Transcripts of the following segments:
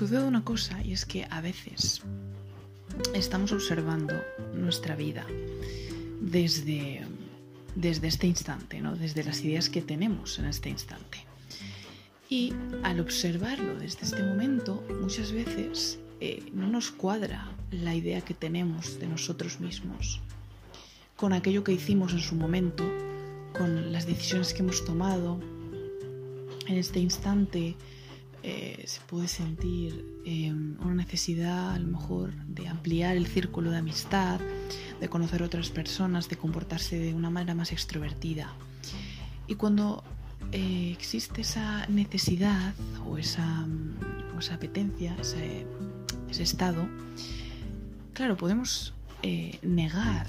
sucede una cosa y es que a veces estamos observando nuestra vida desde, desde este instante, ¿no? desde las ideas que tenemos en este instante. Y al observarlo desde este momento, muchas veces eh, no nos cuadra la idea que tenemos de nosotros mismos con aquello que hicimos en su momento, con las decisiones que hemos tomado. En este instante eh, se puede sentir eh, una necesidad a lo mejor de ampliar el círculo de amistad, de conocer otras personas, de comportarse de una manera más extrovertida. Y cuando eh, existe esa necesidad o esa, esa apetencia, ese, estado, claro, podemos negar,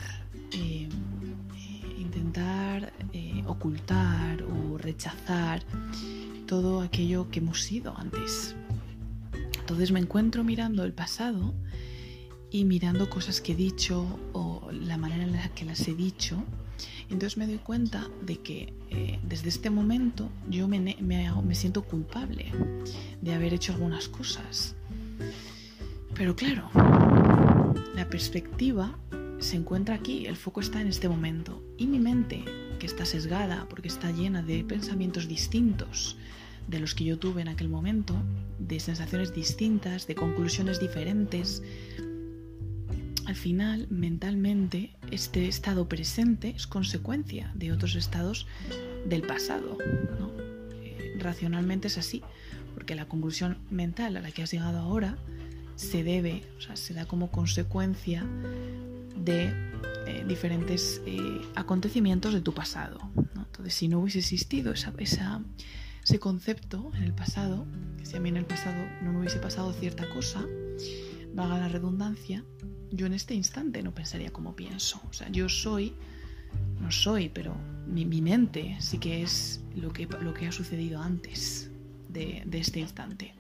intentar ocultar o rechazar todo aquello que hemos sido antes. Entonces me encuentro mirando el pasado y mirando cosas que he dicho o la manera en la que las he dicho. Entonces me doy cuenta de que eh, desde este momento yo me, me siento culpable de haber hecho algunas cosas. Pero claro, la perspectiva se encuentra aquí, el foco está en este momento. Y mi mente, que está sesgada porque está llena de pensamientos distintos de los que yo tuve en aquel momento, de sensaciones distintas, de conclusiones diferentes. Al final, mentalmente, este estado presente es consecuencia de otros estados del pasado. Eh, racionalmente es así, porque la conclusión mental a la que has llegado ahora se debe, o sea, se da como consecuencia de eh, diferentes eh, acontecimientos de tu pasado. Entonces, si no hubiese existido esa, esa ese concepto en el pasado, que si a mí en el pasado no me hubiese pasado cierta cosa, vaga la redundancia, yo en este instante no pensaría como pienso. O sea, yo soy, no soy, pero mi, mente sí que es lo que, lo que ha sucedido antes de, este instante.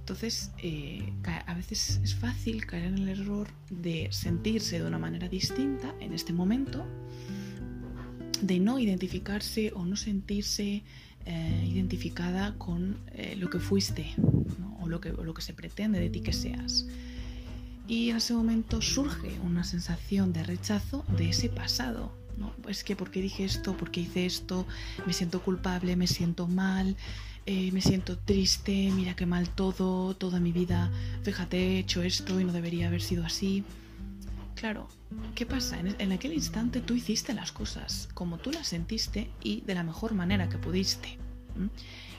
Entonces, eh, a veces es fácil caer en el error de sentirse de una manera distinta en este momento, de no identificarse o no sentirse eh, identificada con eh, lo que fuiste o, lo que, lo que se pretende de ti que seas. Y en ese momento surge una sensación de rechazo de ese pasado. ¿no? Es que, ¿por qué dije esto? ¿Por qué hice esto? Me siento culpable, me siento mal, eh, me siento triste, mira qué mal todo, toda mi vida, fíjate, he hecho esto y no debería haber sido así. Claro, ¿qué pasa? En, aquel instante tú hiciste las cosas como tú las sentiste y de la mejor manera que pudiste.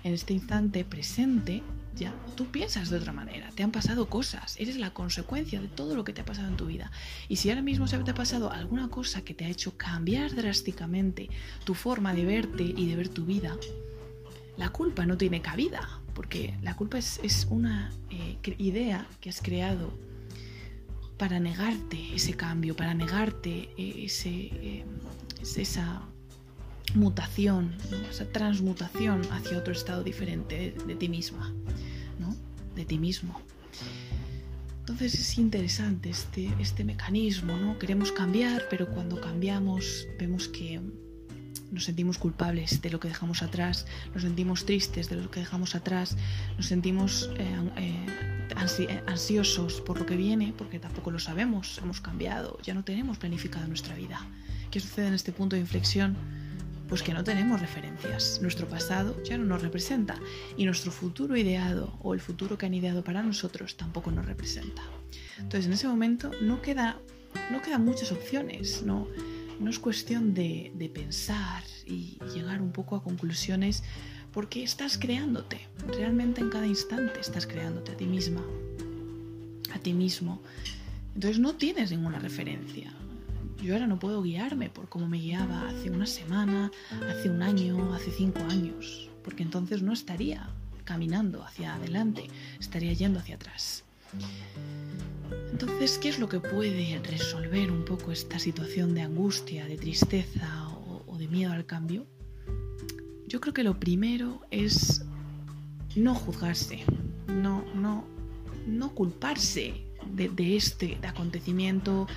En este instante presente, ya tú piensas de otra manera, te han pasado cosas, eres la consecuencia de todo lo que te ha pasado en tu vida. Y si ahora mismo se te ha pasado alguna cosa que te ha hecho cambiar drásticamente tu forma de verte y de ver tu vida, la culpa no tiene cabida, porque la culpa es, una eh, idea que has creado para negarte ese cambio, para negarte eh, ese, esa mutación, esa transmutación hacia otro estado diferente de, ti misma, ¿no? de ti mismo. Entonces es interesante este, este mecanismo, ¿no? Queremos cambiar, pero cuando cambiamos vemos que nos sentimos culpables de lo que dejamos atrás, nos sentimos tristes de lo que dejamos atrás, nos sentimos eh, eh, eh, ansiosos por lo que viene, porque tampoco lo sabemos, hemos cambiado, ya no tenemos planificada nuestra vida. ¿Qué sucede en este punto de inflexión? Pues que no tenemos referencias. Nuestro pasado ya no nos representa y nuestro futuro ideado o el futuro que han ideado para nosotros tampoco nos representa. Entonces en ese momento no, queda, no quedan muchas opciones, no, no es cuestión de, de pensar y llegar un poco a conclusiones porque estás creándote. Realmente en cada instante estás creándote a ti misma, a ti mismo. Entonces no tienes ninguna referencia. Yo ahora no puedo guiarme por cómo me guiaba hace una semana, hace un año, hace cinco años, porque entonces no estaría caminando hacia adelante, estaría yendo hacia atrás. Entonces, ¿qué es lo que puede resolver un poco esta situación de angustia, de tristeza o, o de miedo al cambio? Yo creo que lo primero es no juzgarse, no, no, no culparse de, este acontecimiento.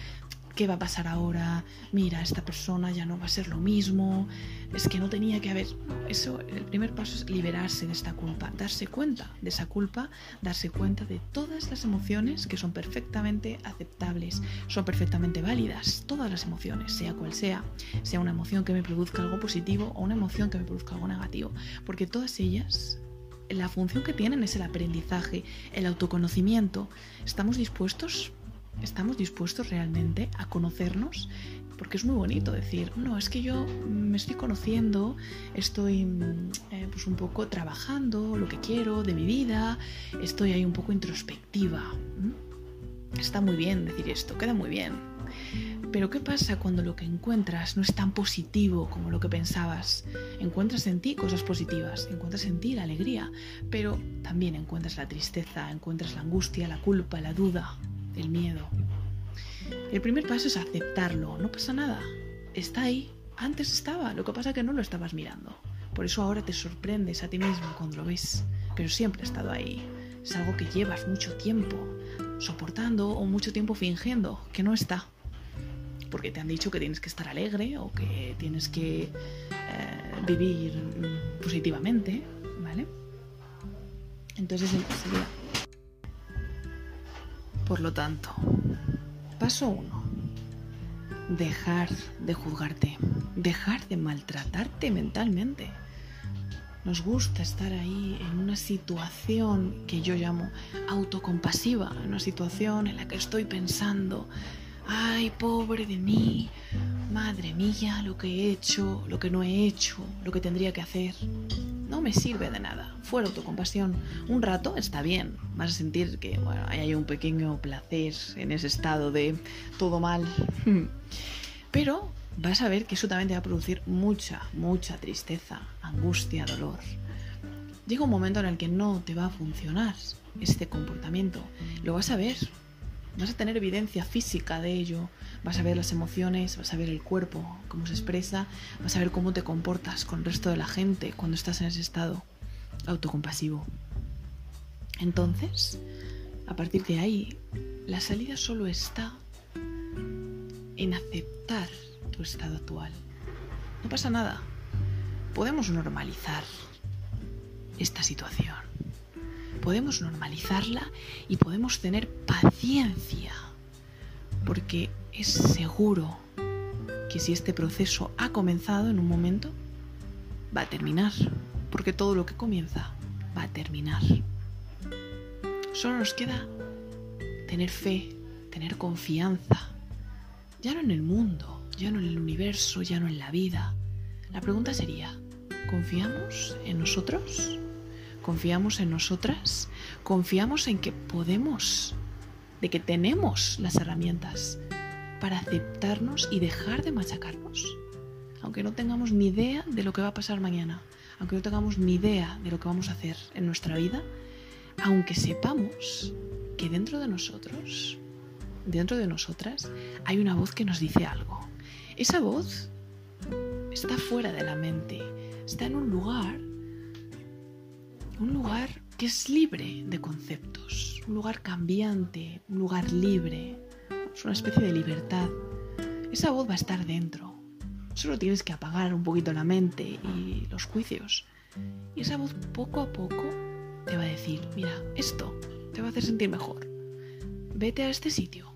¿Qué va a pasar ahora? Mira, esta persona ya no va a ser lo mismo, es que no tenía que haber... Eso, el primer paso es liberarse de esta culpa, darse cuenta de esa culpa, darse cuenta de todas las emociones que son perfectamente aceptables, son perfectamente válidas, todas las emociones, sea cual sea, sea una emoción que me produzca algo positivo o una emoción que me produzca algo negativo, porque todas ellas la función que tienen es el aprendizaje, el autoconocimiento. ¿Estamos dispuestos ¿Estamos dispuestos realmente a conocernos? Porque es muy bonito decir, no, es que yo me estoy conociendo, estoy mm, eh, pues un poco trabajando lo que quiero de mi vida, estoy ahí un poco introspectiva. Está muy bien decir esto, queda muy bien. Pero ¿qué pasa cuando lo que encuentras no es tan positivo como lo que pensabas? Encuentras en ti cosas positivas, encuentras en ti la alegría, pero también encuentras la tristeza, encuentras la angustia, la culpa, la duda, el miedo. El primer paso es aceptarlo, no pasa nada, está ahí, antes estaba, lo que pasa es que no lo estabas mirando. Por eso ahora te sorprendes a ti mismo cuando lo ves, pero siempre ha estado ahí. Es algo que llevas mucho tiempo soportando o mucho tiempo fingiendo que no está. Porque te han dicho que tienes que estar alegre o que tienes que eh, vivir positivamente, ¿vale? Entonces sería por lo tanto, paso uno, dejar de juzgarte, dejar de maltratarte mentalmente. Nos gusta estar ahí en una situación que yo llamo autocompasiva, en una situación en la que estoy pensando, ay, pobre de mí, madre mía, lo que he hecho, lo que no he hecho, lo que tendría que hacer me sirve de nada. Fuera autocompasión. Un rato está bien. Vas a sentir que hay un pequeño placer en ese estado de todo mal. Pero vas a ver que eso también te va a producir mucha, mucha tristeza, angustia, dolor. Llega un momento en el que no te va a funcionar este comportamiento. Lo vas a ver. Vas a tener evidencia física de ello vas a ver las emociones, vas a ver el cuerpo, cómo se expresa, vas a ver cómo te comportas con el resto de la gente cuando estás en ese estado autocompasivo. Entonces, a partir de ahí, la salida solo está en aceptar tu estado actual. No pasa nada. Podemos normalizar esta situación. Podemos normalizarla y podemos tener paciencia. Porque es seguro que si este proceso ha comenzado en un momento, va a terminar, porque todo lo que comienza va a terminar. Solo nos queda tener fe, tener confianza, ya no en el mundo, ya no en el universo, ya no en la vida. La pregunta sería, ¿confiamos en nosotros? ¿Confiamos en nosotras? ¿Confiamos en que podemos? ¿De que tenemos las herramientas para aceptarnos y dejar de machacarnos. Aunque no tengamos ni idea de lo que va a pasar mañana, aunque no tengamos ni idea de lo que vamos a hacer en nuestra vida, aunque sepamos que dentro de nosotros, dentro de nosotras, hay una voz que nos dice algo. Esa voz está fuera de la mente, está en un lugar, un lugar que es libre de conceptos, un lugar cambiante, un lugar libre, es una especie de libertad. Esa voz va a estar dentro. Solo tienes que apagar un poquito la mente y los juicios. Y esa voz poco a poco te va a decir, mira, esto te va a hacer sentir mejor. Vete a este sitio.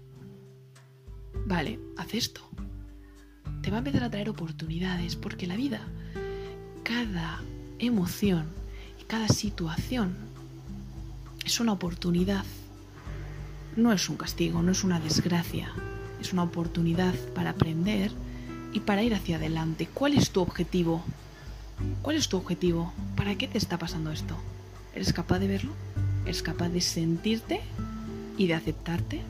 Vale, haz esto. Te va a empezar a traer oportunidades porque la vida, cada emoción cada situación es una oportunidad no es un castigo, no es una desgracia, es una oportunidad para aprender y para ir hacia adelante. ¿Cuál es tu objetivo? ¿Cuál es tu objetivo? ¿Para qué te está pasando esto? ¿Eres capaz de verlo? ¿Eres capaz de sentirte y de aceptarte?